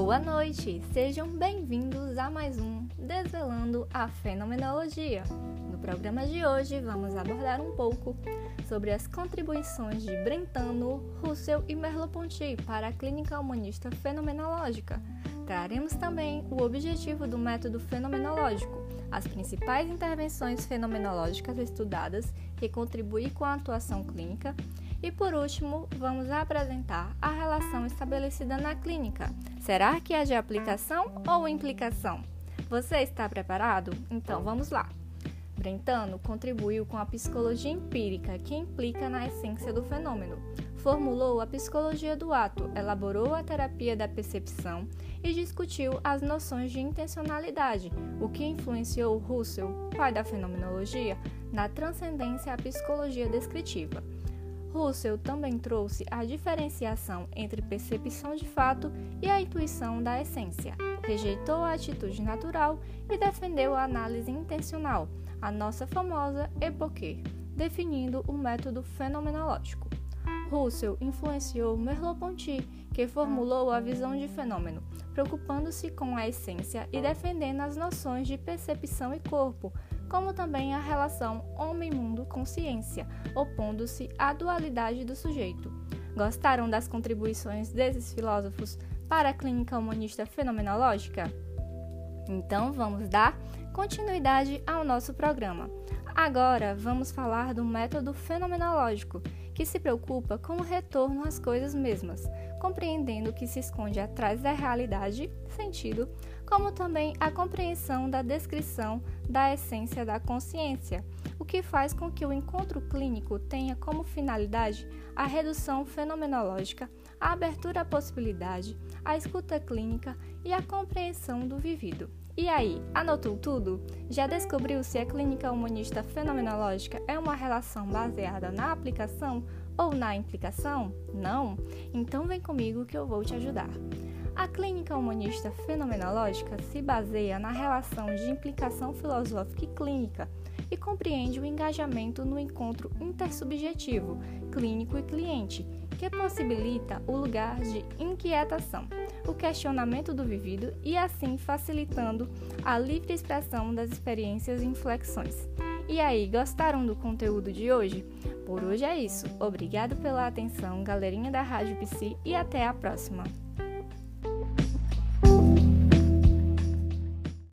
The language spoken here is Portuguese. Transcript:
Boa noite, sejam bem-vindos a mais um Desvelando a Fenomenologia. No programa de hoje, vamos abordar um pouco sobre as contribuições de Brentano, Russell e Merleau-Ponty para a clínica humanista fenomenológica. Traremos também o objetivo do método fenomenológico, as principais intervenções fenomenológicas estudadas que contribuem com a atuação clínica e por último, vamos apresentar a relação estabelecida na clínica. Será que é de aplicação ou implicação? Você está preparado? Então vamos lá. Brentano contribuiu com a psicologia empírica, que implica na essência do fenômeno. Formulou a psicologia do ato, elaborou a terapia da percepção e discutiu as noções de intencionalidade, o que influenciou Russell, pai da fenomenologia, na transcendência à psicologia descritiva. Russell também trouxe a diferenciação entre percepção de fato e a intuição da essência. Rejeitou a atitude natural e defendeu a análise intencional, a nossa famosa epoquê, definindo o método fenomenológico. Russell influenciou Merleau-Ponty, que formulou a visão de fenômeno, preocupando-se com a essência e defendendo as noções de percepção e corpo, como também a relação homem-mundo-consciência, opondo-se à dualidade do sujeito. Gostaram das contribuições desses filósofos para a clínica humanista fenomenológica? Então vamos dar continuidade ao nosso programa. Agora vamos falar do método fenomenológico, que se preocupa com o retorno às coisas mesmas, compreendendo o que se esconde atrás da realidade, sentido, como também a compreensão da descrição da essência da consciência, o que faz com que o encontro clínico tenha como finalidade a redução fenomenológica, a abertura à possibilidade, a escuta clínica e a compreensão do vivido. E aí, anotou tudo? Já descobriu se a clínica humanista fenomenológica é uma relação baseada na aplicação ou na implicação? Não? Então vem comigo que eu vou te ajudar. A clínica humanista fenomenológica se baseia na relação de implicação filosófica e clínica e compreende o engajamento no encontro intersubjetivo, clínico e cliente, que possibilita o lugar de inquietação, o questionamento do vivido e assim facilitando a livre expressão das experiências e inflexões. E aí, gostaram do conteúdo de hoje? Por hoje é isso. Obrigado pela atenção, galerinha da Rádio Psi, e até a próxima.